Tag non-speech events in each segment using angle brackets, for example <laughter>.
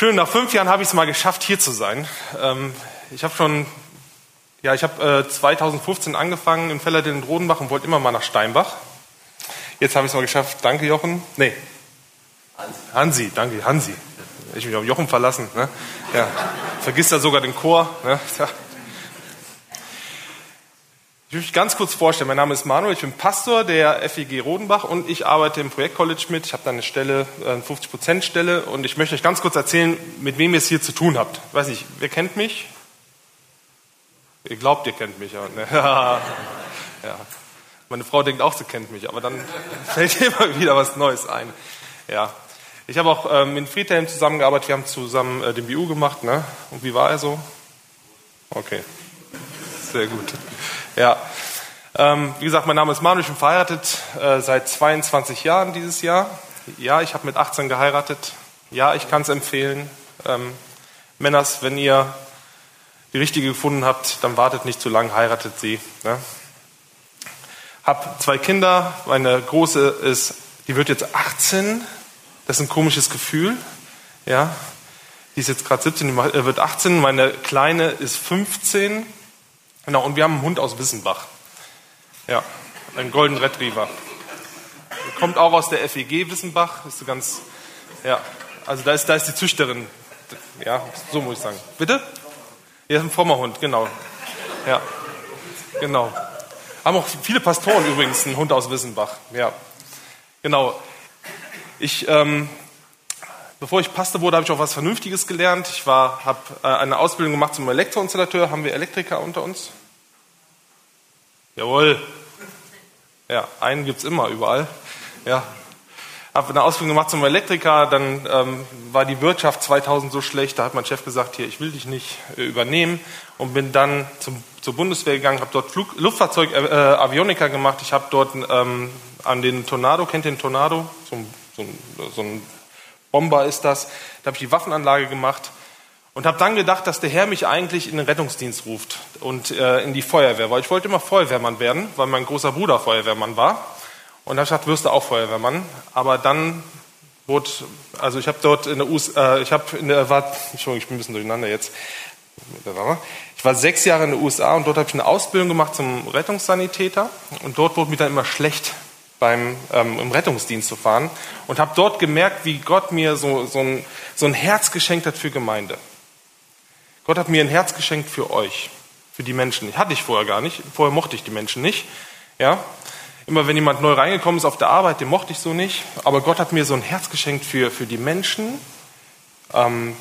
Schön, nach fünf Jahren habe ich es mal geschafft, hier zu sein. Ähm, ich habe schon, ja, ich habe äh, 2015 angefangen in Fellerdin und Rodenbach und wollte immer mal nach Steinbach. Jetzt habe ich es mal geschafft. Danke, Jochen. Nee. Hansi. Hansi, danke, Hansi. Ich mich auf Jochen verlassen. Ne? Ja. Vergiss da sogar den Chor. Ne? Ja. Ich will mich ganz kurz vorstellen. Mein Name ist Manuel, ich bin Pastor der FEG Rodenbach und ich arbeite im Projektcollege mit. Ich habe da eine Stelle, äh, eine 50%-Stelle und ich möchte euch ganz kurz erzählen, mit wem ihr es hier zu tun habt. Ich weiß nicht, wer kennt mich? Ihr glaubt, ihr kennt mich. Ne? <laughs> ja. Meine Frau denkt auch, sie kennt mich, aber dann <laughs> fällt immer wieder was Neues ein. Ja. Ich habe auch ähm, mit Friedhelm zusammengearbeitet, wir haben zusammen äh, den BU gemacht. Ne? Und wie war er so? Okay, sehr gut. Ähm, wie gesagt, mein Name ist Manuel, ich bin verheiratet äh, seit 22 Jahren dieses Jahr. Ja, ich habe mit 18 geheiratet. Ja, ich kann es empfehlen. Ähm, Männers, wenn ihr die richtige gefunden habt, dann wartet nicht zu lang, heiratet sie. Ne? Hab zwei Kinder. Meine große ist, die wird jetzt 18. Das ist ein komisches Gefühl. Ja, die ist jetzt gerade 17, die äh, wird 18. Meine kleine ist 15. Genau, und wir haben einen Hund aus Wissenbach. Ja, einen Golden Retriever. Kommt auch aus der FEG Wissenbach. Ist so ganz, ja, also da ist, da ist die Züchterin. Ja, so muss ich sagen. Bitte? Ja, ist ein frommer Hund, genau. Ja, genau. Haben auch viele Pastoren übrigens einen Hund aus Wissenbach. Ja, genau. Ich, ähm, bevor ich Pastor wurde, habe ich auch was Vernünftiges gelernt. Ich habe äh, eine Ausbildung gemacht zum Elektroinstallateur. Haben wir Elektriker unter uns? Jawohl. Ja, einen gibt es immer, überall. Ja. Habe eine Ausbildung gemacht zum Elektriker, dann ähm, war die Wirtschaft 2000 so schlecht, da hat mein Chef gesagt, hier, ich will dich nicht äh, übernehmen und bin dann zum, zur Bundeswehr gegangen, habe dort Flug, Luftfahrzeug, äh, Avioniker gemacht, ich habe dort ähm, an den Tornado, kennt den Tornado? So, so, so ein Bomber ist das, da habe ich die Waffenanlage gemacht und habe dann gedacht, dass der Herr mich eigentlich in den Rettungsdienst ruft und äh, in die Feuerwehr, weil ich wollte immer Feuerwehrmann werden, weil mein großer Bruder Feuerwehrmann war. Und da habe ich gesagt, wirst du auch Feuerwehrmann. Aber dann wurde, also ich habe dort in der USA, äh, ich habe in der, war, Entschuldigung, ich bin ein bisschen durcheinander jetzt. Ich war sechs Jahre in den USA und dort habe ich eine Ausbildung gemacht zum Rettungssanitäter. Und dort wurde mir dann immer schlecht beim ähm, im Rettungsdienst zu fahren und habe dort gemerkt, wie Gott mir so, so, ein, so ein Herz geschenkt hat für Gemeinde. Gott hat mir ein Herz geschenkt für euch, für die Menschen. Hatte ich vorher gar nicht. Vorher mochte ich die Menschen nicht. Ja? Immer wenn jemand neu reingekommen ist auf der Arbeit, den mochte ich so nicht. Aber Gott hat mir so ein Herz geschenkt für, für die Menschen. Ähm,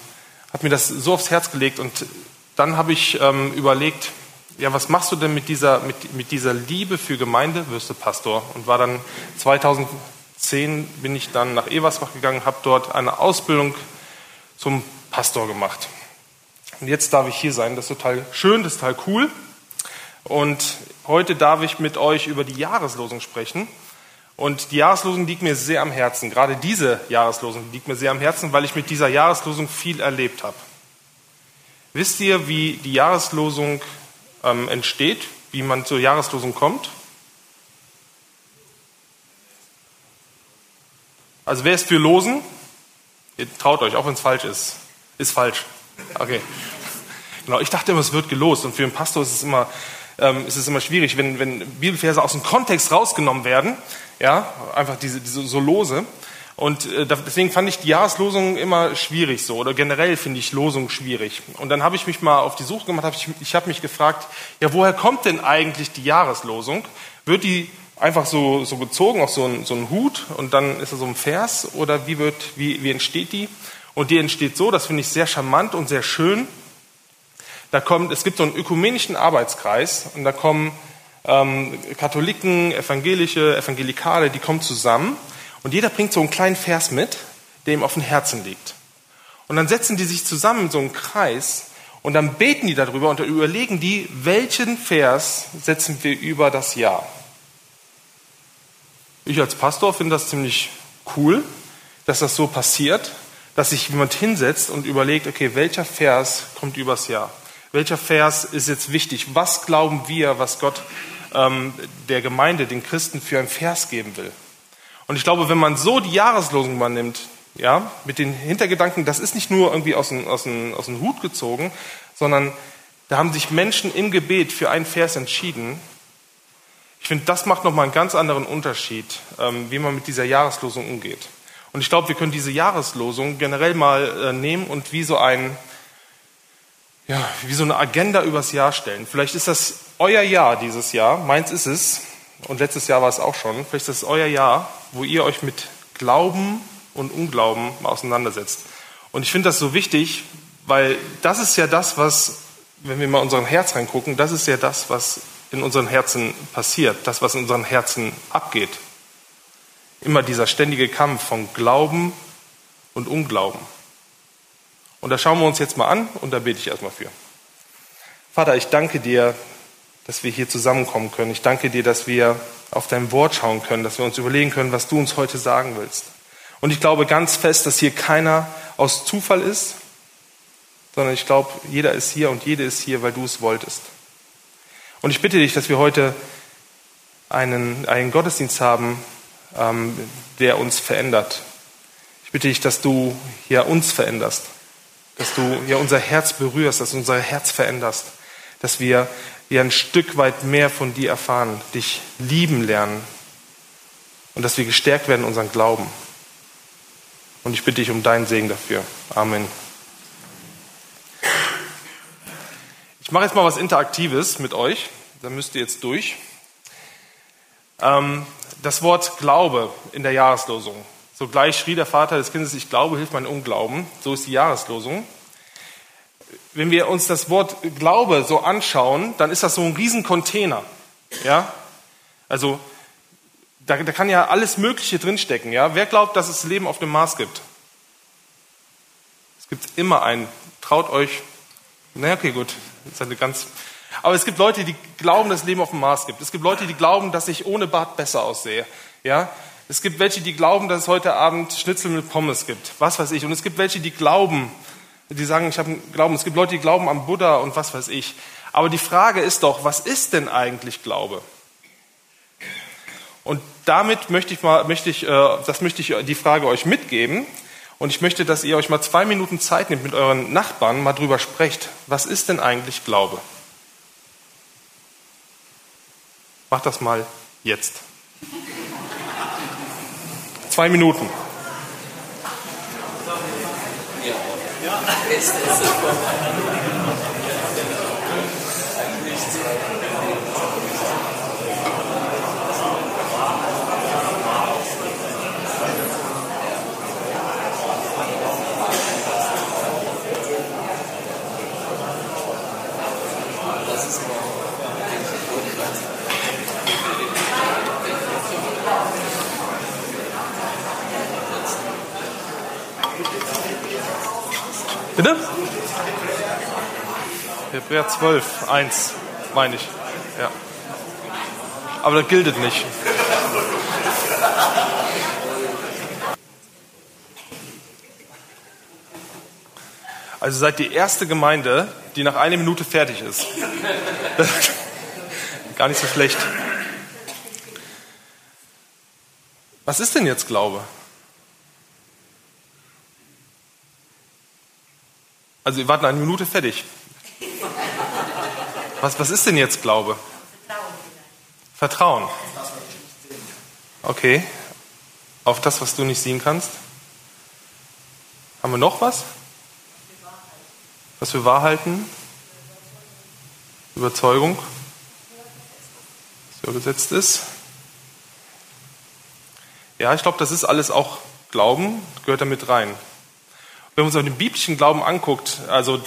hat mir das so aufs Herz gelegt. Und dann habe ich ähm, überlegt, ja, was machst du denn mit dieser, mit, mit dieser Liebe für Gemeinde? Wirst du Pastor. Und war dann 2010 bin ich dann nach Eversbach gegangen, habe dort eine Ausbildung zum Pastor gemacht. Und jetzt darf ich hier sein. Das ist total schön, das ist total cool. Und heute darf ich mit euch über die Jahreslosung sprechen. Und die Jahreslosung liegt mir sehr am Herzen. Gerade diese Jahreslosung liegt mir sehr am Herzen, weil ich mit dieser Jahreslosung viel erlebt habe. Wisst ihr, wie die Jahreslosung ähm, entsteht, wie man zur Jahreslosung kommt? Also wer ist für Losen? Ihr traut euch, auch wenn es falsch ist. Ist falsch. Okay. Genau, ich dachte immer, es wird gelost. Und für einen Pastor ist es immer, ähm, ist es immer schwierig, wenn, wenn Bibelverse aus dem Kontext rausgenommen werden. Ja, einfach diese, diese so lose. Und äh, deswegen fand ich die Jahreslosung immer schwierig so. Oder generell finde ich Losung schwierig. Und dann habe ich mich mal auf die Suche gemacht, hab ich, ich habe mich gefragt, ja, woher kommt denn eigentlich die Jahreslosung? Wird die einfach so, so gezogen auf so einen, so einen Hut und dann ist da so ein Vers? Oder wie, wird, wie, wie entsteht die? Und die entsteht so, das finde ich sehr charmant und sehr schön. Da kommt, es gibt so einen ökumenischen Arbeitskreis und da kommen ähm, Katholiken, Evangelische, Evangelikale, die kommen zusammen und jeder bringt so einen kleinen Vers mit, der ihm auf dem Herzen liegt. Und dann setzen die sich zusammen in so einen Kreis und dann beten die darüber und dann überlegen die, welchen Vers setzen wir über das Jahr. Ich als Pastor finde das ziemlich cool, dass das so passiert dass sich jemand hinsetzt und überlegt, okay, welcher Vers kommt übers Jahr? Welcher Vers ist jetzt wichtig? Was glauben wir, was Gott ähm, der Gemeinde, den Christen für einen Vers geben will? Und ich glaube, wenn man so die Jahreslosung mal nimmt, ja, mit den Hintergedanken, das ist nicht nur irgendwie aus dem, aus dem, aus dem Hut gezogen, sondern da haben sich Menschen im Gebet für einen Vers entschieden. Ich finde, das macht nochmal einen ganz anderen Unterschied, ähm, wie man mit dieser Jahreslosung umgeht. Und ich glaube, wir können diese Jahreslosung generell mal äh, nehmen und wie so ein, ja, wie so eine Agenda übers Jahr stellen. Vielleicht ist das euer Jahr dieses Jahr, meins ist es, und letztes Jahr war es auch schon, vielleicht ist das euer Jahr, wo ihr euch mit Glauben und Unglauben auseinandersetzt. Und ich finde das so wichtig, weil das ist ja das, was, wenn wir mal in unseren Herz reingucken, das ist ja das, was in unseren Herzen passiert, das, was in unseren Herzen abgeht. Immer dieser ständige Kampf von Glauben und Unglauben. Und da schauen wir uns jetzt mal an und da bete ich erstmal für. Vater, ich danke dir, dass wir hier zusammenkommen können. Ich danke dir, dass wir auf dein Wort schauen können, dass wir uns überlegen können, was du uns heute sagen willst. Und ich glaube ganz fest, dass hier keiner aus Zufall ist, sondern ich glaube, jeder ist hier und jede ist hier, weil du es wolltest. Und ich bitte dich, dass wir heute einen, einen Gottesdienst haben, der uns verändert. Ich bitte dich, dass du hier uns veränderst, dass du hier unser Herz berührst, dass du unser Herz veränderst, dass wir hier ein Stück weit mehr von dir erfahren, dich lieben lernen und dass wir gestärkt werden in unserem Glauben. Und ich bitte dich um deinen Segen dafür. Amen. Ich mache jetzt mal was Interaktives mit euch. Da müsst ihr jetzt durch. Ähm, das Wort Glaube in der Jahreslosung. Sogleich schrie der Vater des Kindes, ich glaube, hilft mein Unglauben. So ist die Jahreslosung. Wenn wir uns das Wort Glaube so anschauen, dann ist das so ein Riesencontainer. Ja? Also, da, da kann ja alles Mögliche drinstecken. Ja? Wer glaubt, dass es Leben auf dem Mars gibt? Es gibt immer einen. Traut euch. Na, okay, gut. Das ist eine ganz aber es gibt Leute, die glauben, dass es Leben auf dem Mars gibt. Es gibt Leute, die glauben, dass ich ohne Bart besser aussehe. Ja? Es gibt welche, die glauben, dass es heute Abend Schnitzel mit Pommes gibt. Was weiß ich. Und es gibt welche, die glauben, die sagen, ich habe einen Glauben. Es gibt Leute, die glauben an Buddha und was weiß ich. Aber die Frage ist doch, was ist denn eigentlich Glaube? Und damit möchte ich mal, möchte ich, äh, das möchte ich die Frage euch mitgeben. Und ich möchte, dass ihr euch mal zwei Minuten Zeit nehmt, mit euren Nachbarn mal drüber sprecht. Was ist denn eigentlich Glaube? Mach das mal jetzt. Zwei Minuten. Ja. Bitte? Hebräer 12, 1, meine ich. Ja. Aber das gilt nicht. Also seid die erste Gemeinde, die nach einer Minute fertig ist. <laughs> Gar nicht so schlecht. Was ist denn jetzt Glaube? Also, wir warten eine Minute fertig. Was, was ist denn jetzt Glaube? Vertrauen. Okay. Auf das, was du nicht sehen kannst. Haben wir noch was? Was wir wahr halten? Überzeugung. Was übersetzt ist. Ja, ich glaube, das ist alles auch Glauben, gehört damit rein. Wenn man uns den biblischen Glauben anguckt, also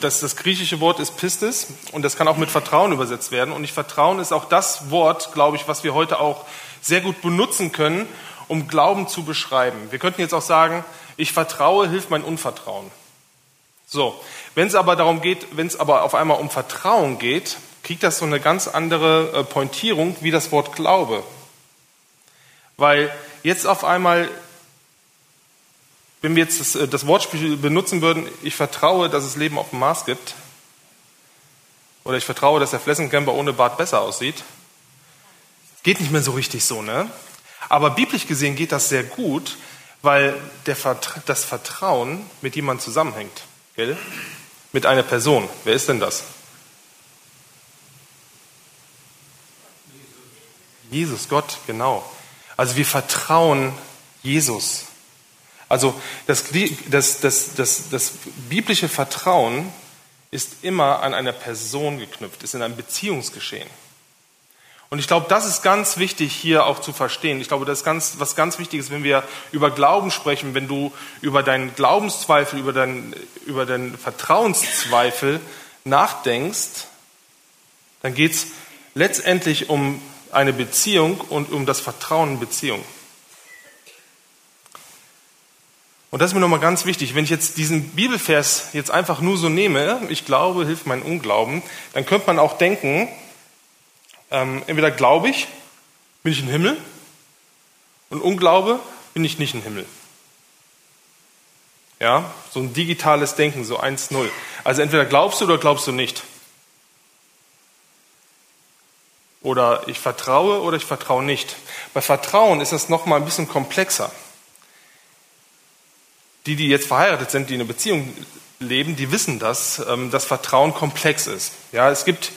das, das griechische Wort ist Pistis und das kann auch mit Vertrauen übersetzt werden. Und ich Vertrauen ist auch das Wort, glaube ich, was wir heute auch sehr gut benutzen können, um Glauben zu beschreiben. Wir könnten jetzt auch sagen, ich vertraue, hilft mein Unvertrauen. So, wenn es aber darum geht, wenn es aber auf einmal um Vertrauen geht, kriegt das so eine ganz andere äh, Pointierung wie das Wort Glaube. Weil jetzt auf einmal wenn wir jetzt das, äh, das Wortspiel benutzen würden, ich vertraue, dass es Leben auf dem Mars gibt, oder ich vertraue, dass der Flessencamper ohne Bart besser aussieht, geht nicht mehr so richtig so, ne? Aber biblisch gesehen geht das sehr gut, weil der, das Vertrauen mit jemandem zusammenhängt. Gell? Mit einer Person. Wer ist denn das? Jesus, Gott, genau. Also wir vertrauen Jesus. Also das, das, das, das, das biblische Vertrauen ist immer an einer Person geknüpft, ist in einem Beziehungsgeschehen. Und ich glaube, das ist ganz wichtig hier auch zu verstehen. Ich glaube, das ist ganz, was ganz wichtig ist, wenn wir über Glauben sprechen, wenn du über deinen Glaubenszweifel, über deinen, über deinen Vertrauenszweifel nachdenkst, dann geht es letztendlich um eine Beziehung und um das Vertrauen in Beziehung. Und das ist mir nochmal ganz wichtig. Wenn ich jetzt diesen Bibelvers jetzt einfach nur so nehme, ich glaube, hilft mein Unglauben, dann könnte man auch denken, ähm, entweder glaube ich, bin ich im Himmel, und Unglaube, bin ich nicht im Himmel. Ja, so ein digitales Denken, so 1-0. Also entweder glaubst du oder glaubst du nicht. Oder ich vertraue oder ich vertraue nicht. Bei Vertrauen ist das nochmal ein bisschen komplexer. Die, die jetzt verheiratet sind, die in einer Beziehung leben, die wissen das, ähm, dass Vertrauen komplex ist. Ja, es gibt,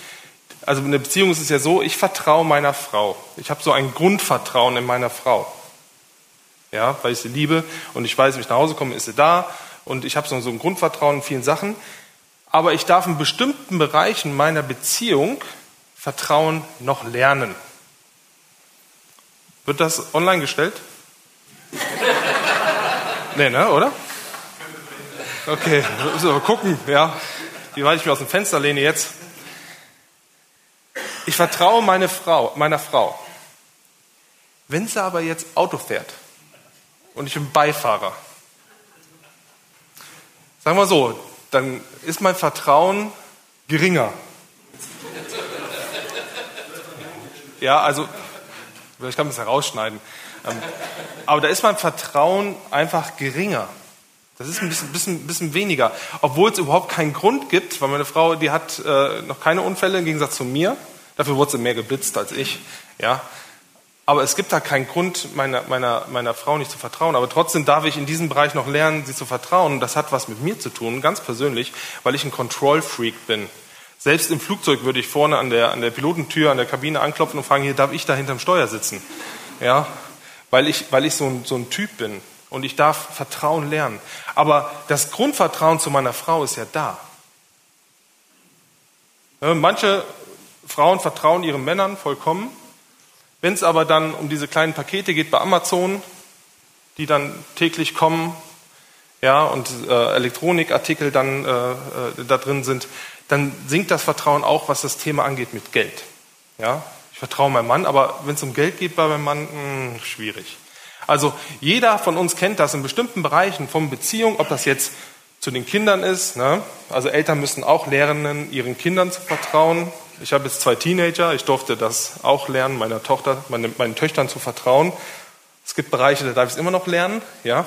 also in der Beziehung ist es ja so, ich vertraue meiner Frau. Ich habe so ein Grundvertrauen in meiner Frau. Ja, weil ich sie liebe und ich weiß, wenn ich nach Hause komme, ist sie da und ich habe so ein Grundvertrauen in vielen Sachen. Aber ich darf in bestimmten Bereichen meiner Beziehung Vertrauen noch lernen. Wird das online gestellt? <laughs> nee, ne, oder? Okay, so, gucken, ja, wie weit ich mich aus dem Fenster lehne jetzt. Ich vertraue meine Frau, meiner Frau. Wenn sie aber jetzt Auto fährt und ich bin Beifahrer, sagen wir so, dann ist mein Vertrauen geringer Ja, also, ich kann das herausschneiden. Ähm, aber da ist mein Vertrauen einfach geringer. Das ist ein bisschen, bisschen, bisschen weniger. Obwohl es überhaupt keinen Grund gibt, weil meine Frau, die hat äh, noch keine Unfälle im Gegensatz zu mir. Dafür wurde sie mehr geblitzt als ich. Ja. Aber es gibt da keinen Grund, meiner, meiner, meiner Frau nicht zu vertrauen. Aber trotzdem darf ich in diesem Bereich noch lernen, sie zu vertrauen. Das hat was mit mir zu tun, ganz persönlich, weil ich ein Control-Freak bin. Selbst im Flugzeug würde ich vorne an der, an der Pilotentür, an der Kabine anklopfen und fragen, hier darf ich da hinterm Steuer sitzen? Ja, weil ich, weil ich so ein, so ein Typ bin und ich darf Vertrauen lernen. Aber das Grundvertrauen zu meiner Frau ist ja da. Manche Frauen vertrauen ihren Männern vollkommen. Wenn es aber dann um diese kleinen Pakete geht bei Amazon, die dann täglich kommen, ja, und äh, Elektronikartikel dann äh, äh, da drin sind, dann sinkt das Vertrauen auch, was das Thema angeht mit Geld. Ja, vertraue meinem Mann, aber wenn es um Geld geht bei meinem Mann, mh, hm, schwierig. Also jeder von uns kennt das in bestimmten Bereichen von Beziehung, ob das jetzt zu den Kindern ist. Ne? Also Eltern müssen auch lernen, ihren Kindern zu vertrauen. Ich habe jetzt zwei Teenager, ich durfte das auch lernen, meiner Tochter, meine, meinen Töchtern zu vertrauen. Es gibt Bereiche, da darf ich es immer noch lernen, ja.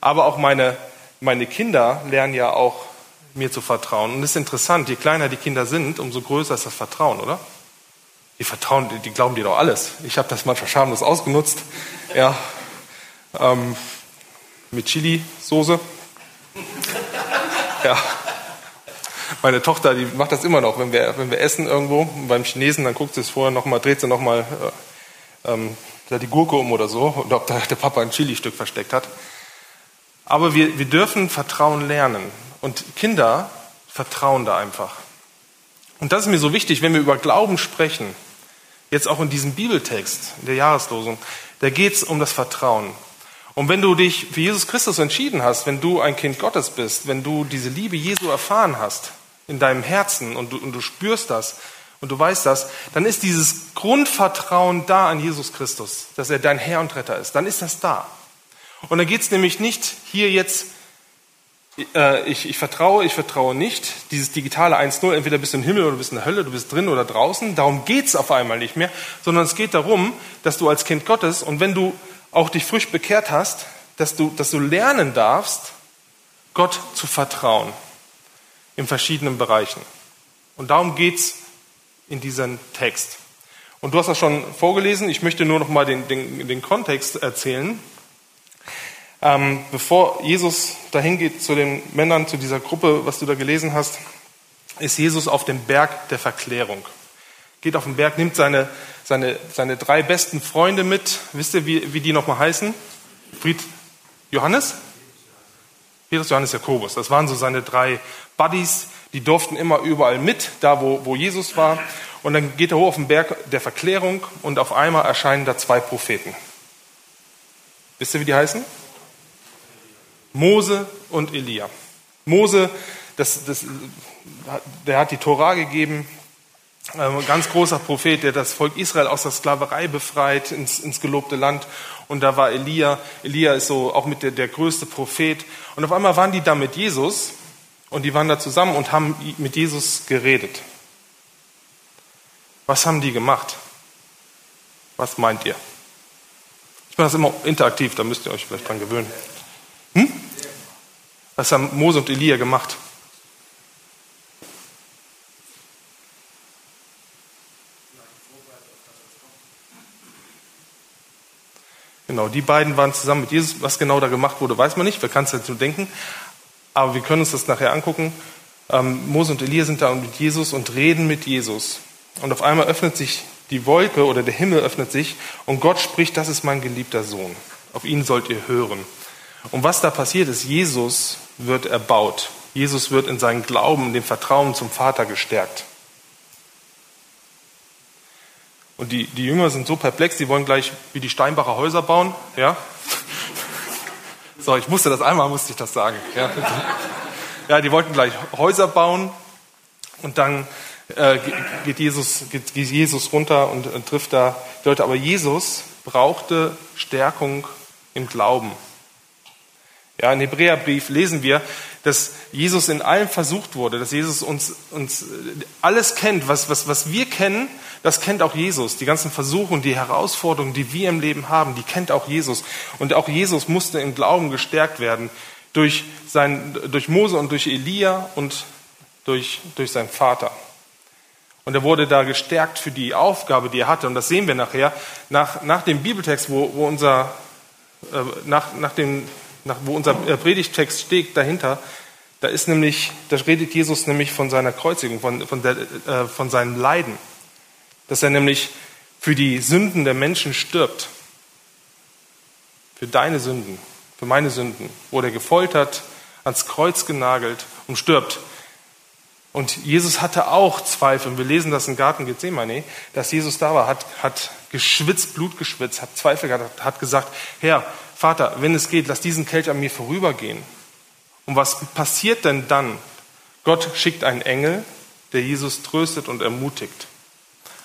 Aber auch meine, meine Kinder lernen ja auch mir zu vertrauen. Und es ist interessant, je kleiner die Kinder sind, umso größer ist das Vertrauen, oder? Die vertrauen, die, die glauben dir doch alles. Ich habe das manchmal schamlos ausgenutzt. Ja, ähm, mit Chili-Soße. Ja. Meine Tochter, die macht das immer noch, wenn wir, wenn wir essen irgendwo beim Chinesen, dann guckt sie es vorher nochmal, dreht sie nochmal äh, ähm, die Gurke um oder so, und ob da der Papa ein Chili-Stück versteckt hat. Aber wir, wir dürfen Vertrauen lernen. Und Kinder vertrauen da einfach. Und das ist mir so wichtig, wenn wir über Glauben sprechen, jetzt auch in diesem Bibeltext, in der Jahreslosung, da geht es um das Vertrauen. Und wenn du dich für Jesus Christus entschieden hast, wenn du ein Kind Gottes bist, wenn du diese Liebe Jesu erfahren hast in deinem Herzen und du, und du spürst das und du weißt das, dann ist dieses Grundvertrauen da an Jesus Christus, dass er dein Herr und Retter ist. Dann ist das da. Und dann geht es nämlich nicht hier jetzt ich, ich vertraue, ich vertraue nicht. Dieses digitale 1-0, entweder bist du im Himmel oder bist in der Hölle, du bist drin oder draußen. Darum geht's auf einmal nicht mehr, sondern es geht darum, dass du als Kind Gottes und wenn du auch dich frisch bekehrt hast, dass du, dass du lernen darfst, Gott zu vertrauen in verschiedenen Bereichen. Und darum geht's in diesem Text. Und du hast das schon vorgelesen. Ich möchte nur noch mal den, den, den Kontext erzählen. Ähm, bevor Jesus dahin geht zu den Männern, zu dieser Gruppe, was du da gelesen hast, ist Jesus auf dem Berg der Verklärung. Geht auf den Berg, nimmt seine, seine, seine drei besten Freunde mit. Wisst ihr, wie, wie die nochmal heißen? Fried Johannes? Petrus, Johannes, Jakobus. Das waren so seine drei Buddies. Die durften immer überall mit, da wo, wo Jesus war. Und dann geht er hoch auf den Berg der Verklärung und auf einmal erscheinen da zwei Propheten. Wisst ihr, wie die heißen? Mose und Elia. Mose, das, das, der hat die Tora gegeben, ein ganz großer Prophet, der das Volk Israel aus der Sklaverei befreit ins, ins gelobte Land. Und da war Elia. Elia ist so auch mit der, der größte Prophet. Und auf einmal waren die da mit Jesus und die waren da zusammen und haben mit Jesus geredet. Was haben die gemacht? Was meint ihr? Ich mache das immer interaktiv, da müsst ihr euch vielleicht dran gewöhnen. Was haben Mose und Elia gemacht? Genau, die beiden waren zusammen mit Jesus. Was genau da gemacht wurde, weiß man nicht. Wer kann es dazu denken? Aber wir können uns das nachher angucken. Ähm, Mose und Elia sind da mit Jesus und reden mit Jesus. Und auf einmal öffnet sich die Wolke oder der Himmel öffnet sich und Gott spricht, das ist mein geliebter Sohn. Auf ihn sollt ihr hören. Und was da passiert ist, Jesus wird erbaut. Jesus wird in seinem Glauben, in dem Vertrauen zum Vater gestärkt. Und die, die Jünger sind so perplex, die wollen gleich wie die Steinbacher Häuser bauen. Ja? So, ich musste das einmal, musste ich das sagen. Ja, ja die wollten gleich Häuser bauen und dann äh, geht, Jesus, geht, geht Jesus runter und, und trifft da die Leute. Aber Jesus brauchte Stärkung im Glauben. Ja, in Hebräerbrief lesen wir, dass Jesus in allem versucht wurde, dass Jesus uns, uns alles kennt, was, was, was wir kennen, das kennt auch Jesus. Die ganzen Versuche und die Herausforderungen, die wir im Leben haben, die kennt auch Jesus. Und auch Jesus musste im Glauben gestärkt werden durch, sein, durch Mose und durch Elia und durch, durch seinen Vater. Und er wurde da gestärkt für die Aufgabe, die er hatte. Und das sehen wir nachher, nach, nach dem Bibeltext, wo, wo unser, äh, nach, nach dem, nach, wo unser äh, Predigtext steht dahinter, da ist nämlich, da redet Jesus nämlich von seiner Kreuzigung, von, von, der, äh, von seinem Leiden dass er nämlich für die Sünden der Menschen stirbt. Für deine Sünden, für meine Sünden. Wurde er gefoltert, ans Kreuz genagelt und stirbt. Und Jesus hatte auch Zweifel. Und wir lesen das im Garten Gethsemane, dass Jesus da war, hat, hat geschwitzt, Blut geschwitzt, hat Zweifel gehabt, hat gesagt, Herr, Vater, wenn es geht, lass diesen Kelch an mir vorübergehen. Und was passiert denn dann? Gott schickt einen Engel, der Jesus tröstet und ermutigt.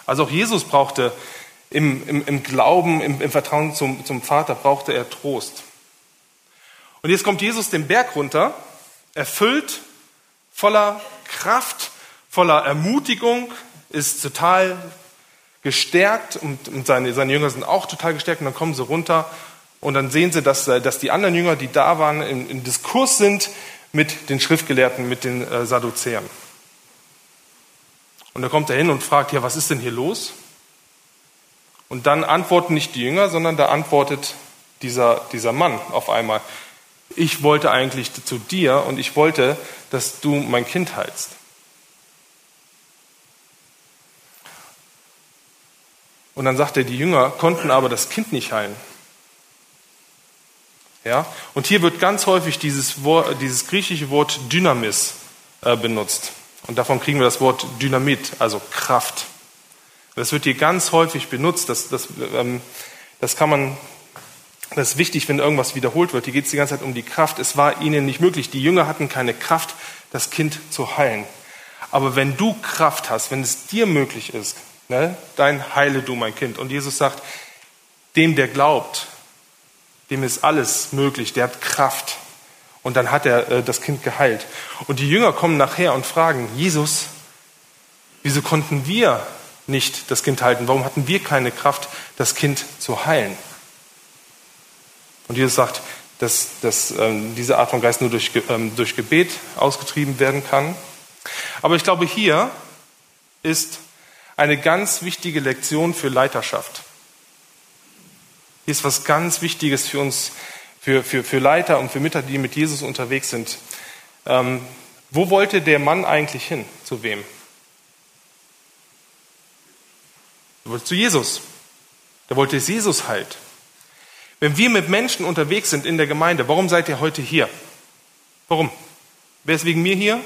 Also auch Jesus brauchte im, im, im Glauben, im, im Vertrauen zum, zum Vater, brauchte er Trost. Und jetzt kommt Jesus den Berg runter, erfüllt, voller Kraft, voller Ermutigung, ist total gestärkt und, seine, seine Jünger sind auch total gestärkt und dann kommen sie runter und dann sehen sie, dass, dass die anderen Jünger, die da waren, im, im Diskurs sind mit den Schriftgelehrten, mit den äh, Sadduzäern. Und dann kommt er hin und fragt, ja, was ist denn hier los? Und dann antworten nicht die Jünger, sondern da antwortet dieser, dieser Mann auf einmal, ich wollte eigentlich zu dir und ich wollte, dass du mein Kind heilst. Und dann sagt er, die Jünger konnten aber das Kind nicht heilen. Ja? Und hier wird ganz häufig dieses, Wort, dieses griechische Wort Dynamis äh, benutzt. Und davon kriegen wir das Wort Dynamit, also Kraft. Das wird hier ganz häufig benutzt. Das, das, ähm, das kann man, das ist wichtig, wenn irgendwas wiederholt wird. Hier geht es die ganze Zeit um die Kraft. Es war ihnen nicht möglich. Die Jünger hatten keine Kraft, das Kind zu heilen. Aber wenn du Kraft hast, wenn es dir möglich ist, ne, dann heile du mein Kind. Und Jesus sagt, dem, der glaubt, dem ist alles möglich, der hat Kraft. Und dann hat er äh, das Kind geheilt. Und die Jünger kommen nachher und fragen, Jesus, wieso konnten wir nicht das Kind halten? Warum hatten wir keine Kraft, das Kind zu heilen? Und Jesus sagt, dass, dass ähm, diese Art von Geist nur durch, ähm, durch Gebet ausgetrieben werden kann. Aber ich glaube, hier ist eine ganz wichtige Lektion für Leiterschaft. Hier ist was ganz Wichtiges für uns für, für, für Leiter und für Mütter, die mit Jesus unterwegs sind. Ähm, wo wollte der Mann eigentlich hin? Zu wem? Er wollte zu Jesus. Der wollte Jesus halt. Wenn wir mit Menschen unterwegs sind in der Gemeinde, warum seid ihr heute hier? Warum? Wer ist wegen mir hier?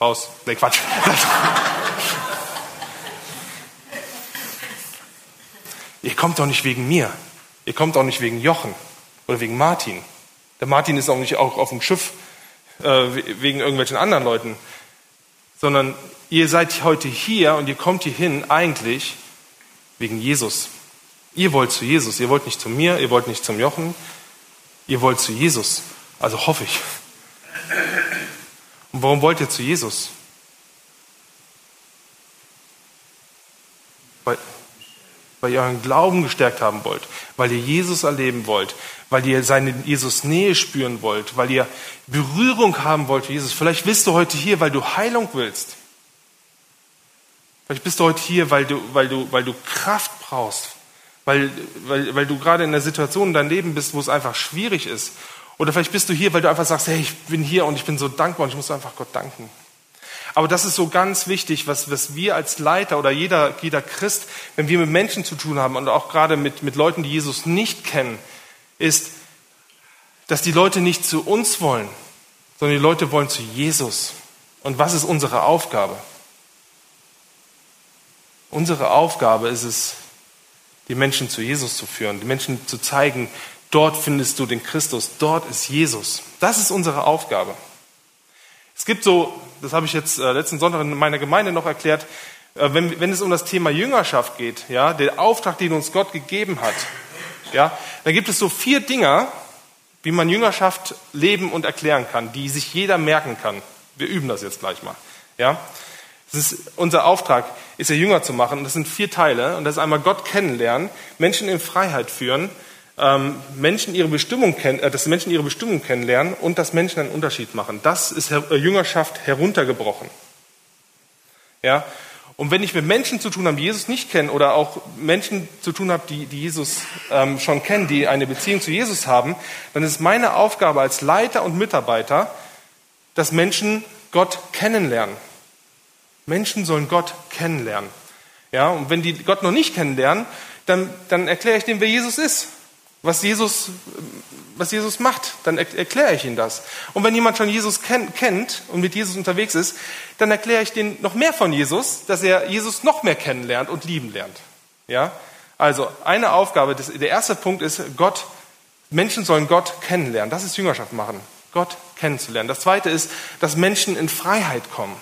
Raus. Nee, Quatsch. <laughs> ihr kommt doch nicht wegen mir. Ihr kommt auch nicht wegen Jochen oder wegen Martin. Der Martin ist auch nicht auch auf dem Schiff äh, wegen irgendwelchen anderen Leuten, sondern ihr seid heute hier und ihr kommt hier hin eigentlich wegen Jesus. Ihr wollt zu Jesus, ihr wollt nicht zu mir, ihr wollt nicht zum Jochen, ihr wollt zu Jesus. Also hoffe ich. Und warum wollt ihr zu Jesus? Weil, weil ihr euren Glauben gestärkt haben wollt, weil ihr Jesus erleben wollt, weil ihr seine Jesus Nähe spüren wollt, weil ihr Berührung haben wollt Jesus. Vielleicht bist du heute hier, weil du Heilung willst. Vielleicht bist du heute hier, weil du, weil du, weil du Kraft brauchst, weil, weil, weil du gerade in einer Situation in deinem Leben bist, wo es einfach schwierig ist. Oder vielleicht bist du hier, weil du einfach sagst, hey, ich bin hier und ich bin so dankbar und ich muss einfach Gott danken. Aber das ist so ganz wichtig, was, was wir als Leiter oder jeder, jeder Christ, wenn wir mit Menschen zu tun haben und auch gerade mit, mit Leuten, die Jesus nicht kennen, ist, dass die Leute nicht zu uns wollen, sondern die Leute wollen zu Jesus. Und was ist unsere Aufgabe? Unsere Aufgabe ist es, die Menschen zu Jesus zu führen, die Menschen zu zeigen, dort findest du den Christus, dort ist Jesus. Das ist unsere Aufgabe. Es gibt so, das habe ich jetzt äh, letzten Sonntag in meiner Gemeinde noch erklärt, äh, wenn, wenn es um das Thema Jüngerschaft geht, ja, der Auftrag, den uns Gott gegeben hat, ja, dann gibt es so vier Dinge, wie man Jüngerschaft leben und erklären kann, die sich jeder merken kann. Wir üben das jetzt gleich mal. Ja? Das ist unser Auftrag, ist ja Jünger zu machen. Und das sind vier Teile. Und das ist einmal Gott kennenlernen, Menschen in Freiheit führen, Menschen ihre Bestimmung kennen, äh, dass Menschen ihre Bestimmung kennenlernen und dass Menschen einen Unterschied machen. Das ist äh, Jüngerschaft heruntergebrochen. Ja. Und wenn ich mit Menschen zu tun habe, die Jesus nicht kennen, oder auch Menschen zu tun habe, die, die Jesus ähm, schon kennen, die eine Beziehung zu Jesus haben, dann ist meine Aufgabe als Leiter und Mitarbeiter, dass Menschen Gott kennenlernen. Menschen sollen Gott kennenlernen. Ja, und wenn die Gott noch nicht kennenlernen, dann, dann erkläre ich denen, wer Jesus ist. Was Jesus, was Jesus macht, dann erkläre ich ihnen das. Und wenn jemand schon Jesus kennt und mit Jesus unterwegs ist, dann erkläre ich denen noch mehr von Jesus, dass er Jesus noch mehr kennenlernt und lieben lernt. Ja? Also eine Aufgabe, der erste Punkt ist, Gott, Menschen sollen Gott kennenlernen. Das ist Jüngerschaft machen, Gott kennenzulernen. Das zweite ist, dass Menschen in Freiheit kommen.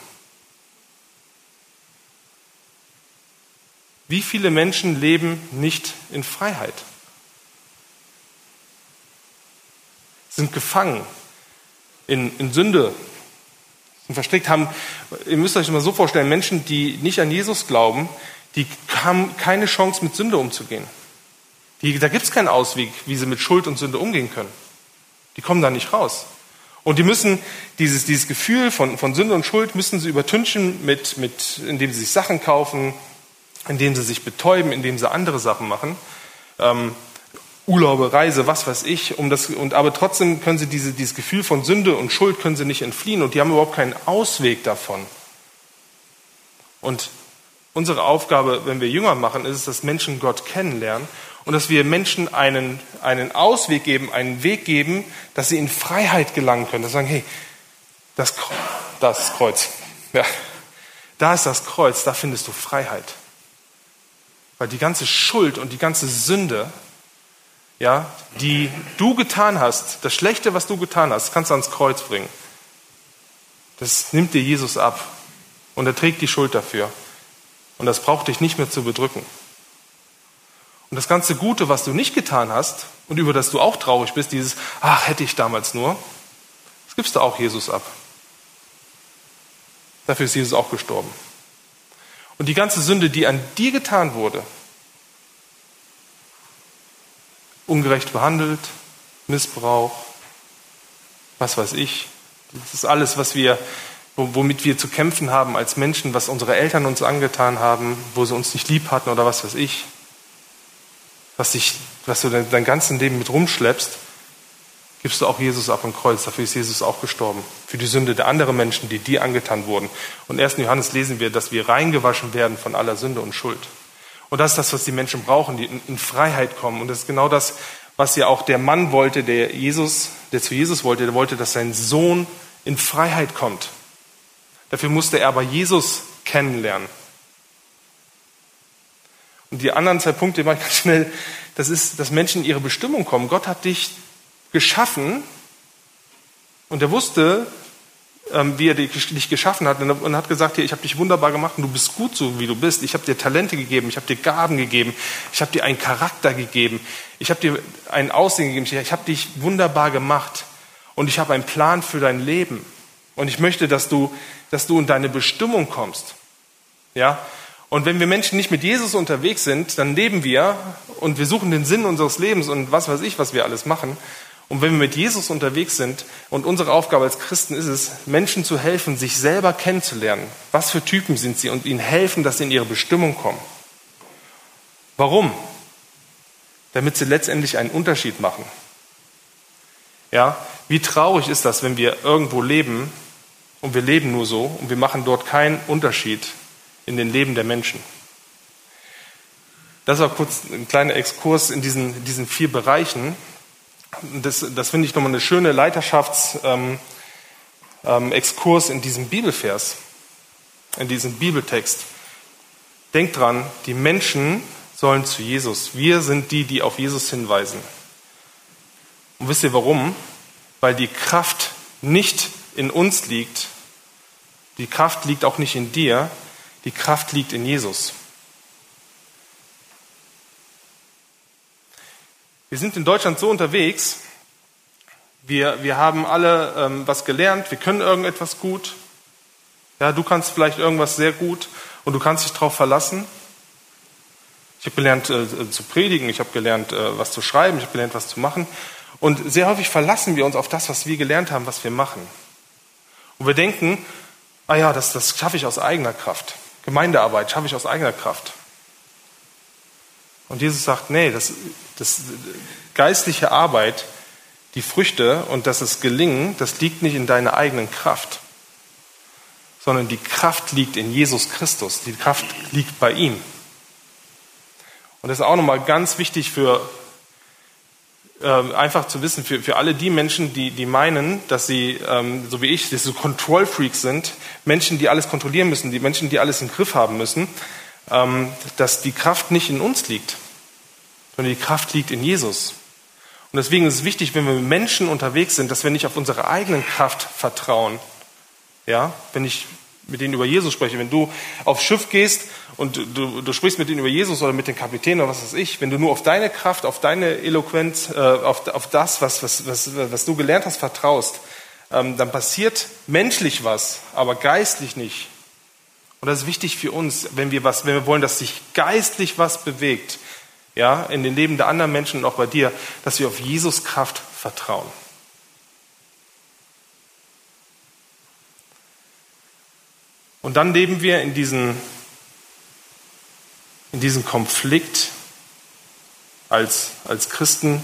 Wie viele Menschen leben nicht in Freiheit? Sind gefangen in, in Sünde, sind verstrickt, haben, ihr müsst euch mal so vorstellen, Menschen, die nicht an Jesus glauben, die haben keine Chance, mit Sünde umzugehen. Die, da gibt es keinen Ausweg, wie sie mit Schuld und Sünde umgehen können. Die kommen da nicht raus. Und die müssen dieses, dieses Gefühl von, von Sünde und Schuld müssen sie übertünchen, mit, mit, indem sie sich Sachen kaufen, indem sie sich betäuben, indem sie andere Sachen machen. Ähm, Urlaube, Reise, was weiß ich, um das, und aber trotzdem können sie diese, dieses Gefühl von Sünde und Schuld können sie nicht entfliehen und die haben überhaupt keinen Ausweg davon. Und unsere Aufgabe, wenn wir Jünger machen, ist es, dass Menschen Gott kennenlernen und dass wir Menschen einen, einen Ausweg geben, einen Weg geben, dass sie in Freiheit gelangen können. Dass sie sagen, hey, das, das Kreuz, ja, da ist das Kreuz, da findest du Freiheit. Weil die ganze Schuld und die ganze Sünde, ja, die du getan hast, das Schlechte, was du getan hast, kannst du ans Kreuz bringen. Das nimmt dir Jesus ab und er trägt die Schuld dafür. Und das braucht dich nicht mehr zu bedrücken. Und das ganze Gute, was du nicht getan hast und über das du auch traurig bist, dieses, ach, hätte ich damals nur, das gibst du auch Jesus ab. Dafür ist Jesus auch gestorben. Und die ganze Sünde, die an dir getan wurde, ungerecht behandelt, Missbrauch, was weiß ich, das ist alles, was wir, womit wir zu kämpfen haben als Menschen, was unsere Eltern uns angetan haben, wo sie uns nicht lieb hatten oder was weiß ich. was, dich, was du dein, dein ganzes Leben mit rumschleppst, gibst du auch Jesus ab am Kreuz. Dafür ist Jesus auch gestorben. Für die Sünde der anderen Menschen, die dir angetan wurden. Und erst in Johannes lesen wir, dass wir reingewaschen werden von aller Sünde und Schuld. Und das ist das, was die Menschen brauchen, die in, Freiheit kommen. Und das ist genau das, was ja auch der Mann wollte, der Jesus, der zu Jesus wollte. Der wollte, dass sein Sohn in Freiheit kommt. Dafür musste er aber Jesus kennenlernen. Und die anderen zwei Punkte war ganz schnell, das ist, dass Menschen in ihre Bestimmung kommen. Gott hat dich geschaffen und er wusste, ähm, wie er dich geschaffen hat und hat gesagt, ich habe dich wunderbar gemacht und du bist gut so, wie du bist. Ich habe dir Talente gegeben, ich habe dir Gaben gegeben, ich habe dir einen Charakter gegeben, ich habe dir ein Aussehen gegeben, ich habe dich wunderbar gemacht und ich habe einen Plan für dein Leben. Und ich möchte, dass du, dass du in deine Bestimmung kommst. Ja? Und wenn wir Menschen nicht mit Jesus unterwegs sind, dann leben wir und wir suchen den Sinn unseres Lebens und was weiß ich, was wir alles machen. Und wenn wir mit Jesus unterwegs sind und unsere Aufgabe als Christen ist es, Menschen zu helfen, sich selber kennenzulernen. Was für Typen sind sie und ihnen helfen, dass sie in ihre Bestimmung kommen. Warum? Damit sie letztendlich einen Unterschied machen. Ja, wie traurig ist das, wenn wir irgendwo leben und wir leben nur so und wir machen dort keinen Unterschied in den Leben der Menschen. Das war kurz ein kleiner Exkurs in diesen, diesen vier Bereichen. Das, das finde ich nochmal eine schöne Leiterschaftsexkurs ähm, ähm, in diesem Bibelvers, in diesem Bibeltext. Denkt dran, die Menschen sollen zu Jesus. Wir sind die, die auf Jesus hinweisen. Und wisst ihr warum? Weil die Kraft nicht in uns liegt. Die Kraft liegt auch nicht in dir. Die Kraft liegt in Jesus. Wir sind in Deutschland so unterwegs, wir, wir haben alle ähm, was gelernt, wir können irgendetwas gut. Ja, du kannst vielleicht irgendwas sehr gut und du kannst dich darauf verlassen. Ich habe gelernt äh, zu predigen, ich habe gelernt, äh, was zu schreiben, ich habe gelernt, was zu machen. Und sehr häufig verlassen wir uns auf das, was wir gelernt haben, was wir machen. Und wir denken, ah ja, das, das schaffe ich aus eigener Kraft. Gemeindearbeit schaffe ich aus eigener Kraft. Und Jesus sagt, nee, das, das geistliche Arbeit, die Früchte und dass es gelingen, das liegt nicht in deiner eigenen Kraft, sondern die Kraft liegt in Jesus Christus. Die Kraft liegt bei ihm. Und das ist auch nochmal ganz wichtig für äh, einfach zu wissen, für, für alle die Menschen, die, die meinen, dass sie, ähm, so wie ich, dass Control-Freaks sind, Menschen, die alles kontrollieren müssen, die Menschen, die alles im Griff haben müssen, ähm, dass die Kraft nicht in uns liegt, sondern die Kraft liegt in Jesus. Und deswegen ist es wichtig, wenn wir mit Menschen unterwegs sind, dass wir nicht auf unsere eigenen Kraft vertrauen. Ja, wenn ich mit denen über Jesus spreche, wenn du aufs Schiff gehst und du, du sprichst mit denen über Jesus oder mit den Kapitänen oder was weiß ich, wenn du nur auf deine Kraft, auf deine Eloquenz, äh, auf, auf das, was, was, was, was du gelernt hast, vertraust, ähm, dann passiert menschlich was, aber geistlich nicht. Und das ist wichtig für uns, wenn wir, was, wenn wir wollen, dass sich geistlich was bewegt, ja, in den Leben der anderen Menschen und auch bei dir, dass wir auf Jesus Kraft vertrauen. Und dann leben wir in, diesen, in diesem Konflikt als, als Christen,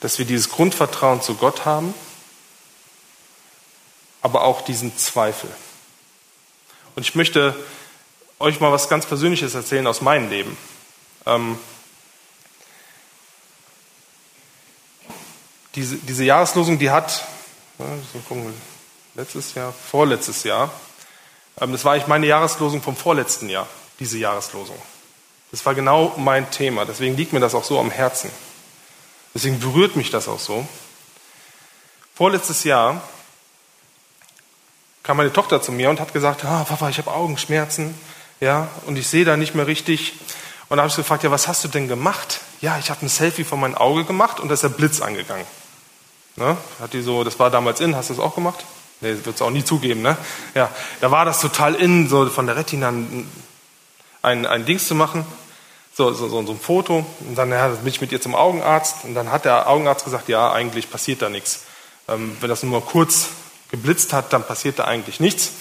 dass wir dieses Grundvertrauen zu Gott haben, aber auch diesen Zweifel. Und ich möchte euch mal was ganz Persönliches erzählen aus meinem Leben. Ähm, diese, diese Jahreslosung, die hat, letztes Jahr, vorletztes Jahr, ähm, das war eigentlich meine Jahreslosung vom vorletzten Jahr, diese Jahreslosung. Das war genau mein Thema, deswegen liegt mir das auch so am Herzen. Deswegen berührt mich das auch so. Vorletztes Jahr kam meine Tochter zu mir und hat gesagt, ah, Papa, ich habe Augenschmerzen, ja, und ich sehe da nicht mehr richtig. Und da habe ich gefragt, ja, was hast du denn gemacht? Ja, ich habe ein Selfie von meinem Auge gemacht und da ist der Blitz angegangen. Ne? Hat die so, das war damals in, hast du das auch gemacht? Nee, wird es auch nie zugeben, ne? Ja, da war das total in, so von der Retina ein, ein Dings zu machen, so, so, so, so ein Foto. Und dann ja, bin ich mit ihr zum Augenarzt und dann hat der Augenarzt gesagt, ja, eigentlich passiert da nichts. Ähm, wenn das nur kurz geblitzt hat, dann passiert da eigentlich nichts.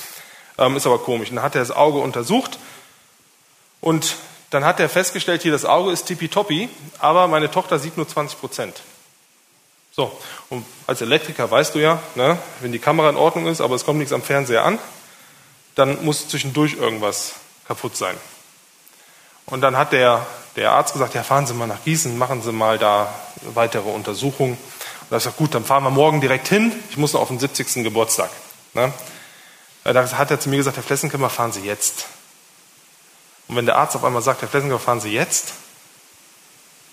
Ähm, ist aber komisch. Dann hat er das Auge untersucht und dann hat er festgestellt, hier das Auge ist tippitoppi, aber meine Tochter sieht nur 20 Prozent. So, und als Elektriker weißt du ja, ne, wenn die Kamera in Ordnung ist, aber es kommt nichts am Fernseher an, dann muss zwischendurch irgendwas kaputt sein. Und dann hat der, der Arzt gesagt, ja, fahren Sie mal nach Gießen, machen Sie mal da weitere Untersuchungen. Da ich gesagt, gut, dann fahren wir morgen direkt hin, ich muss noch auf den 70. Geburtstag. Ne? Da hat er zu mir gesagt, Herr Flessenkämmer, fahren Sie jetzt. Und wenn der Arzt auf einmal sagt, Herr Flessenkämmer, fahren Sie jetzt,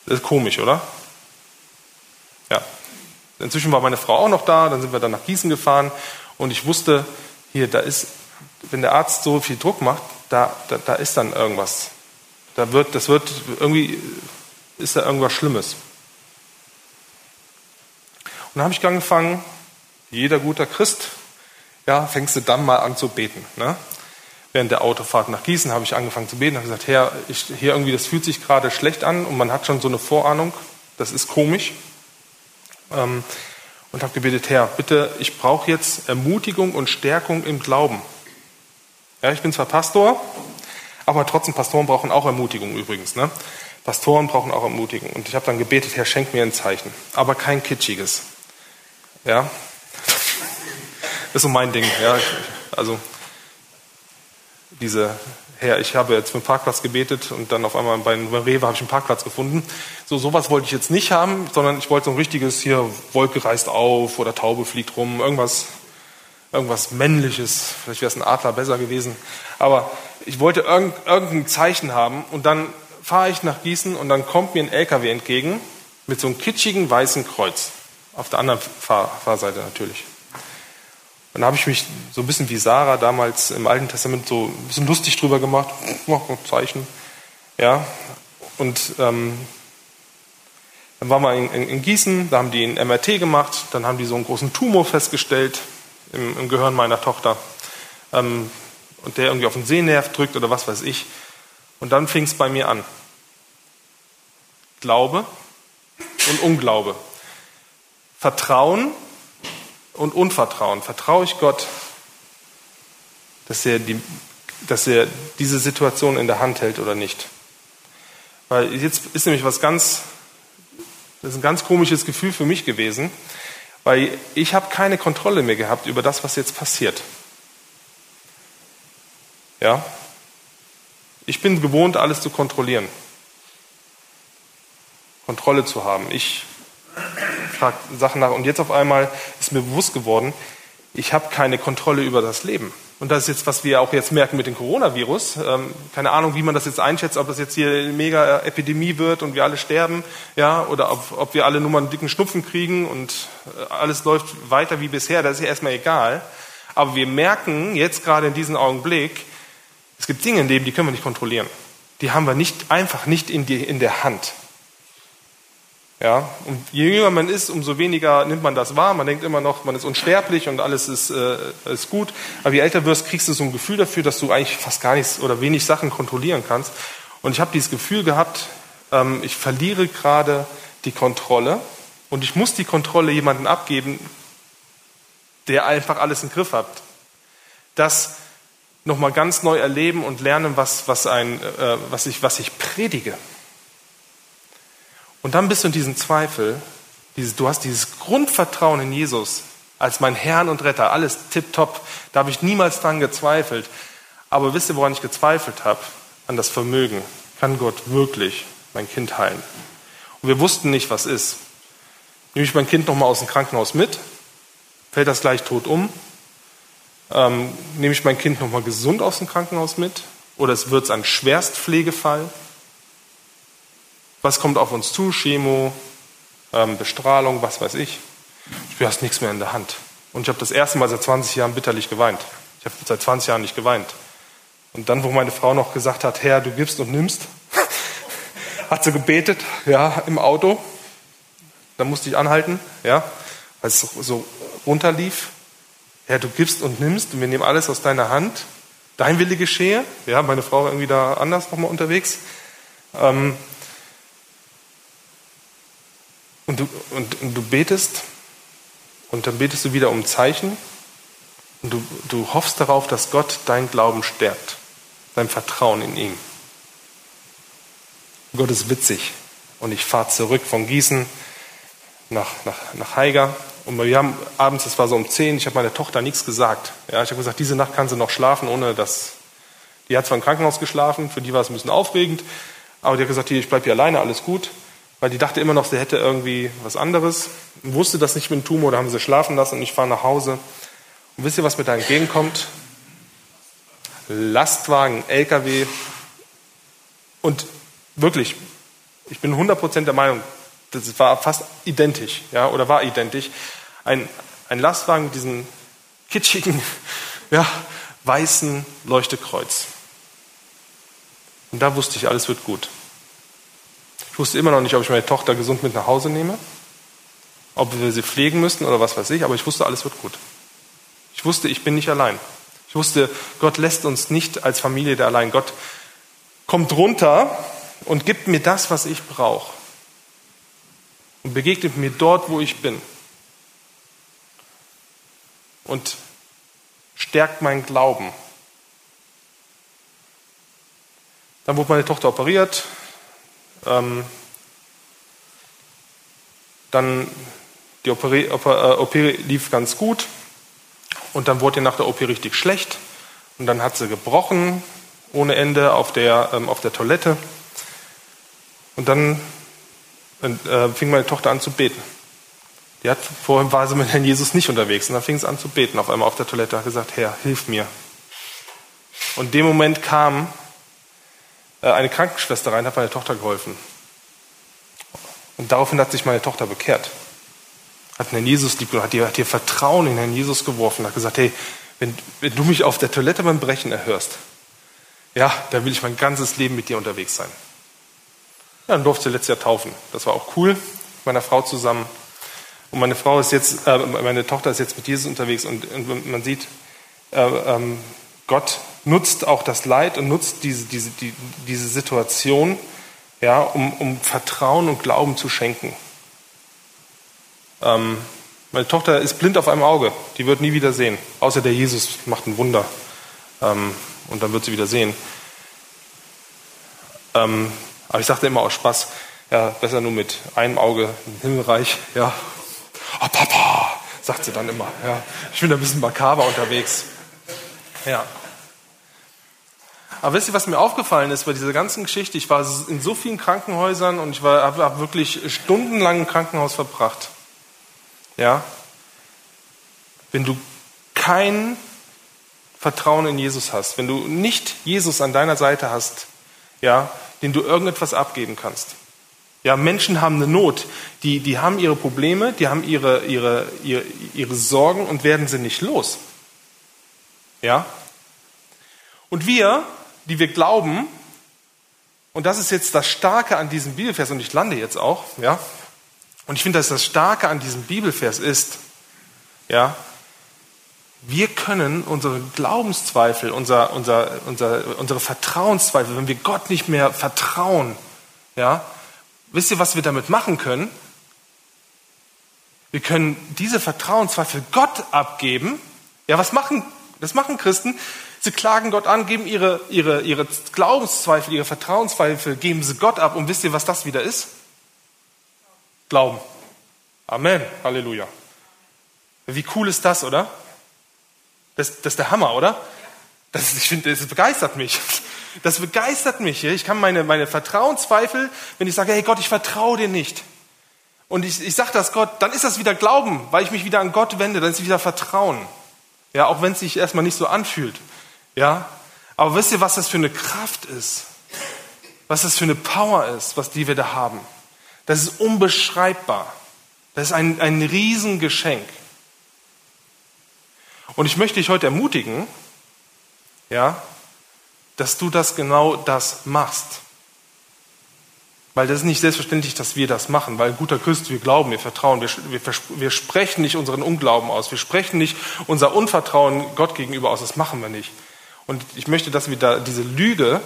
das ist komisch, oder? Ja. Inzwischen war meine Frau auch noch da, dann sind wir dann nach Gießen gefahren und ich wusste, hier, da ist, wenn der Arzt so viel Druck macht, da, da, da ist dann irgendwas. Da wird, das wird irgendwie, ist da irgendwas Schlimmes. Dann habe ich angefangen, jeder guter Christ, ja, fängst du dann mal an zu beten. Ne? Während der Autofahrt nach Gießen habe ich angefangen zu beten, habe gesagt, Herr, ich, hier irgendwie, das fühlt sich gerade schlecht an und man hat schon so eine Vorahnung, das ist komisch. Ähm, und habe gebetet, Herr, bitte, ich brauche jetzt Ermutigung und Stärkung im Glauben. Ja, ich bin zwar Pastor, aber trotzdem, Pastoren brauchen auch Ermutigung übrigens. Ne? Pastoren brauchen auch Ermutigung. Und ich habe dann gebetet, Herr, schenk mir ein Zeichen, aber kein kitschiges. Ja, ist so mein Ding. Ja, also diese Herr, ich habe jetzt für einen Parkplatz gebetet und dann auf einmal bei Rewe habe ich einen Parkplatz gefunden. So sowas wollte ich jetzt nicht haben, sondern ich wollte so ein richtiges hier Wolke reißt auf oder Taube fliegt rum, irgendwas, irgendwas männliches. Vielleicht wäre es ein Adler besser gewesen. Aber ich wollte irgendein Zeichen haben und dann fahre ich nach Gießen und dann kommt mir ein LKW entgegen mit so einem kitschigen weißen Kreuz. Auf der anderen Fahr Fahrseite natürlich. Und dann habe ich mich so ein bisschen wie Sarah damals im Alten Testament so ein bisschen lustig drüber gemacht. Oh, Zeichen. Ja. Und ähm, dann waren wir in, in, in, Gießen, da haben die ein MRT gemacht, dann haben die so einen großen Tumor festgestellt im, im Gehirn meiner Tochter. Ähm, und der irgendwie auf den Sehnerv drückt oder was weiß ich. Und dann fing es bei mir an. Glaube und Unglaube. Vertrauen und Unvertrauen. Vertraue ich Gott, dass er, die, dass er diese Situation in der Hand hält oder nicht? Weil jetzt ist nämlich was ganz, das ist ein ganz komisches Gefühl für mich gewesen, weil ich habe keine Kontrolle mehr gehabt über das, was jetzt passiert. Ja? Ich bin gewohnt, alles zu kontrollieren. Kontrolle zu haben. Ich frage Sachen nach und jetzt auf einmal ist mir bewusst geworden, ich habe keine Kontrolle über das Leben. Und das ist jetzt, was wir auch jetzt merken mit dem Coronavirus. Ähm, keine Ahnung, wie man das jetzt einschätzt, ob das jetzt hier eine mega Epidemie wird und wir alle sterben, ja, oder ob, ob wir alle nur mal einen dicken Schnupfen kriegen und äh, alles läuft weiter wie bisher. Das ist ja erstmal egal. Aber wir merken jetzt gerade in diesem Augenblick, es gibt Dinge im Leben, die können wir nicht kontrollieren. Die haben wir nicht, einfach nicht in, die, in der Hand. Ja, und je jünger man ist, umso weniger nimmt man das wahr. Man denkt immer noch, man ist unsterblich und alles ist, äh, ist gut. Aber je älter wirst, kriegst du so ein Gefühl dafür, dass du eigentlich fast gar nichts oder wenig Sachen kontrollieren kannst. Und ich habe dieses Gefühl gehabt, ähm, ich verliere gerade die Kontrolle und ich muss die Kontrolle jemandem abgeben, der einfach alles im Griff hat. Das nochmal ganz neu erleben und lernen, was, was, ein, äh, was, ich, was ich predige. Und dann bist du in diesem Zweifel, dieses, du hast dieses Grundvertrauen in Jesus als mein Herrn und Retter, alles tipptopp, da habe ich niemals dran gezweifelt. Aber wisst ihr, woran ich gezweifelt habe? An das Vermögen. Kann Gott wirklich mein Kind heilen? Und wir wussten nicht, was ist. Nehme ich mein Kind nochmal aus dem Krankenhaus mit? Fällt das gleich tot um? Ähm, nehme ich mein Kind nochmal gesund aus dem Krankenhaus mit? Oder es wird ein Schwerstpflegefall? Was kommt auf uns zu? Chemo, ähm, Bestrahlung, was weiß ich. Du hast nichts mehr in der Hand. Und ich habe das erste Mal seit 20 Jahren bitterlich geweint. Ich habe seit 20 Jahren nicht geweint. Und dann, wo meine Frau noch gesagt hat, Herr, du gibst und nimmst, <laughs> hat sie gebetet, ja, im Auto. Da musste ich anhalten, ja, weil es so runterlief. Herr, du gibst und nimmst und wir nehmen alles aus deiner Hand. Dein Wille geschehe. Ja, meine Frau war irgendwie da anders nochmal unterwegs. Ähm, und, du, und, und du betest und dann betest du wieder um Zeichen und du, du hoffst darauf, dass Gott dein Glauben stärkt, dein Vertrauen in ihn. Gott ist witzig. Und ich fahre zurück von Gießen nach, nach, nach Haiger. Und wir haben abends, das war so um 10, ich habe meiner Tochter nichts gesagt. Ja, ich habe gesagt, diese Nacht kann sie noch schlafen, ohne dass. Die hat zwar im Krankenhaus geschlafen, für die war es ein bisschen aufregend, aber die hat gesagt, ich bleibe hier alleine, alles gut. Weil die dachte immer noch, sie hätte irgendwie was anderes. Wusste das nicht mit dem Tumor, da haben sie schlafen lassen und ich fahre nach Hause. Und wisst ihr, was mir da entgegenkommt? Lastwagen, LKW. Und wirklich, ich bin 100% der Meinung, das war fast identisch, ja, oder war identisch. Ein, ein Lastwagen mit diesem kitschigen, <laughs> ja, weißen Leuchtekreuz. Und da wusste ich, alles wird gut. Ich wusste immer noch nicht, ob ich meine Tochter gesund mit nach Hause nehme, ob wir sie pflegen müssten oder was weiß ich, aber ich wusste, alles wird gut. Ich wusste, ich bin nicht allein. Ich wusste, Gott lässt uns nicht als Familie da allein. Gott kommt runter und gibt mir das, was ich brauche. Und begegnet mir dort, wo ich bin. Und stärkt meinen Glauben. Dann wurde meine Tochter operiert. Ähm, dann die OP, OP lief ganz gut. Und dann wurde ihr nach der OP richtig schlecht. Und dann hat sie gebrochen ohne Ende auf der, ähm, auf der Toilette. Und dann äh, fing meine Tochter an zu beten. Die hat, vorhin war sie mit Herrn Jesus nicht unterwegs. Und dann fing sie an zu beten auf einmal auf der Toilette. Hat gesagt, Herr, hilf mir. Und in dem Moment kam äh, eine Krankenschwester rein, hat meine Tochter geholfen. Und daraufhin hat sich meine Tochter bekehrt hat Herrn Jesus lieb hat ihr, hat ihr Vertrauen in Herrn Jesus geworfen, hat gesagt, hey, wenn, wenn du mich auf der Toilette beim Brechen erhörst, ja, dann will ich mein ganzes Leben mit dir unterwegs sein. Ja, dann durfte sie letztes Jahr taufen. Das war auch cool, mit meiner Frau zusammen. Und meine Frau ist jetzt, äh, meine Tochter ist jetzt mit Jesus unterwegs und, und man sieht, äh, ähm, Gott nutzt auch das Leid und nutzt diese, diese, die, diese Situation, ja, um, um Vertrauen und Glauben zu schenken. Ähm, meine Tochter ist blind auf einem Auge, die wird nie wieder sehen, außer der Jesus macht ein Wunder ähm, und dann wird sie wieder sehen. Ähm, aber ich sagte immer aus Spaß, ja, besser nur mit einem Auge im Himmelreich, ja. Oh Papa, sagt sie dann immer, ja. Ich bin ein bisschen makaber unterwegs. Ja. Aber wisst ihr, was mir aufgefallen ist bei dieser ganzen Geschichte? Ich war in so vielen Krankenhäusern und ich habe wirklich stundenlang im Krankenhaus verbracht. Ja? Wenn du kein Vertrauen in Jesus hast, wenn du nicht Jesus an deiner Seite hast, ja, den du irgendetwas abgeben kannst. Ja, Menschen haben eine Not, die, die haben ihre Probleme, die haben ihre, ihre, ihre, ihre Sorgen und werden sie nicht los. Ja? Und wir, die wir glauben, und das ist jetzt das Starke an diesem Bibelvers, und ich lande jetzt auch, ja, und ich finde, dass das Starke an diesem Bibelvers ist, ja, wir können unsere Glaubenszweifel, unser, unser, unser, unsere Vertrauenszweifel, wenn wir Gott nicht mehr vertrauen, ja, wisst ihr, was wir damit machen können? Wir können diese Vertrauenszweifel Gott abgeben. Ja, was machen, das machen Christen? Sie klagen Gott an, geben ihre, ihre, ihre Glaubenszweifel, ihre Vertrauenszweifel, geben sie Gott ab. Und wisst ihr, was das wieder ist? Glauben. Amen. Halleluja. Wie cool ist das, oder? Das, das ist der Hammer, oder? Das, ich finde, das begeistert mich. Das begeistert mich. Ich kann meine, meine Vertrauenszweifel, wenn ich sage, hey Gott, ich vertraue dir nicht. Und ich, ich sage das Gott, dann ist das wieder Glauben, weil ich mich wieder an Gott wende, dann ist es wieder Vertrauen. Ja, auch wenn es sich erstmal nicht so anfühlt. Ja, aber wisst ihr, was das für eine Kraft ist? Was das für eine Power ist, was die wir da haben? Das ist unbeschreibbar. Das ist ein, ein Riesengeschenk. Und ich möchte dich heute ermutigen, ja, dass du das genau das machst. Weil das ist nicht selbstverständlich, dass wir das machen. Weil ein guter Christ, wir glauben, wir vertrauen, wir, wir, wir sprechen nicht unseren Unglauben aus, wir sprechen nicht unser Unvertrauen Gott gegenüber aus, das machen wir nicht. Und ich möchte, dass wir da diese Lüge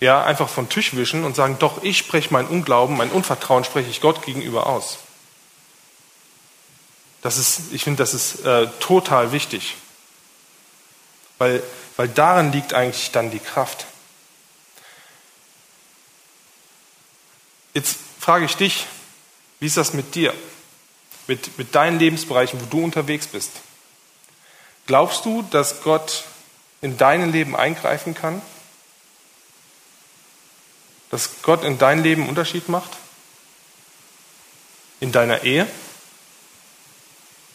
ja, einfach von Tisch wischen und sagen, doch, ich spreche mein Unglauben, mein Unvertrauen spreche ich Gott gegenüber aus. Das ist, ich finde, das ist äh, total wichtig, weil, weil darin liegt eigentlich dann die Kraft. Jetzt frage ich dich, wie ist das mit dir? Mit, mit deinen Lebensbereichen, wo du unterwegs bist? Glaubst du, dass Gott in dein Leben eingreifen kann? Dass Gott in dein Leben einen Unterschied macht? In deiner Ehe?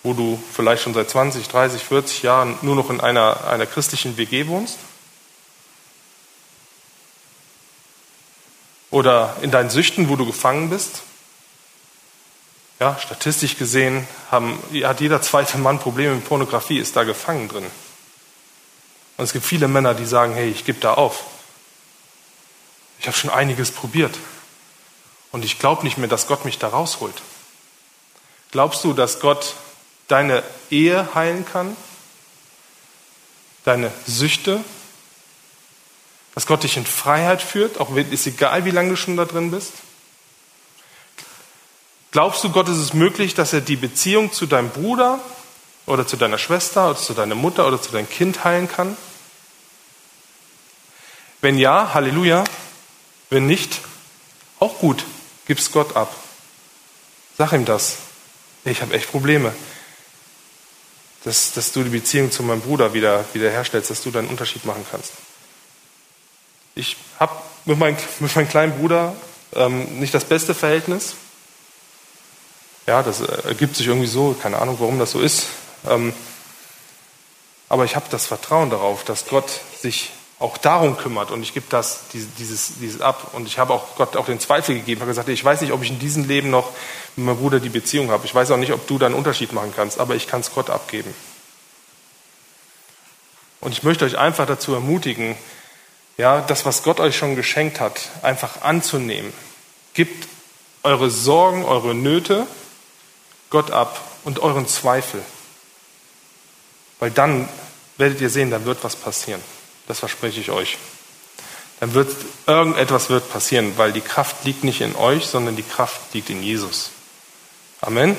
Wo du vielleicht schon seit 20, 30, 40 Jahren nur noch in einer, einer christlichen WG wohnst? Oder in deinen Süchten, wo du gefangen bist? Ja, statistisch gesehen haben, hat jeder zweite Mann Probleme mit Pornografie, ist da gefangen drin. Und es gibt viele Männer, die sagen, hey, ich gebe da auf. Ich habe schon einiges probiert. Und ich glaube nicht mehr, dass Gott mich da rausholt. Glaubst du, dass Gott deine Ehe heilen kann? Deine Süchte? Dass Gott dich in Freiheit führt, auch wenn ist egal, wie lange du schon da drin bist? Glaubst du, Gott ist es möglich, dass er die Beziehung zu deinem Bruder oder zu deiner Schwester oder zu deiner Mutter oder zu deinem Kind heilen kann? Wenn ja, Halleluja. Wenn nicht, auch gut. Gib's Gott ab. Sag ihm das. Ich habe echt Probleme. Dass, dass du die Beziehung zu meinem Bruder wieder, wieder dass du da einen Unterschied machen kannst. Ich habe mit, mein, mit meinem kleinen Bruder ähm, nicht das beste Verhältnis. Ja, das ergibt sich irgendwie so, keine Ahnung, warum das so ist. Ähm, aber ich habe das Vertrauen darauf, dass Gott sich auch darum kümmert und ich gebe das, dieses, dieses ab. Und ich habe auch Gott auch den Zweifel gegeben, habe gesagt, ich weiß nicht, ob ich in diesem Leben noch mit meinem Bruder die Beziehung habe. Ich weiß auch nicht, ob du da einen Unterschied machen kannst, aber ich kann es Gott abgeben. Und ich möchte euch einfach dazu ermutigen, ja, das, was Gott euch schon geschenkt hat, einfach anzunehmen. Gebt eure Sorgen, eure Nöte, Gott ab und euren Zweifel. Weil dann werdet ihr sehen, dann wird was passieren. Das verspreche ich euch. Dann wird irgendetwas wird passieren, weil die Kraft liegt nicht in euch, sondern die Kraft liegt in Jesus. Amen.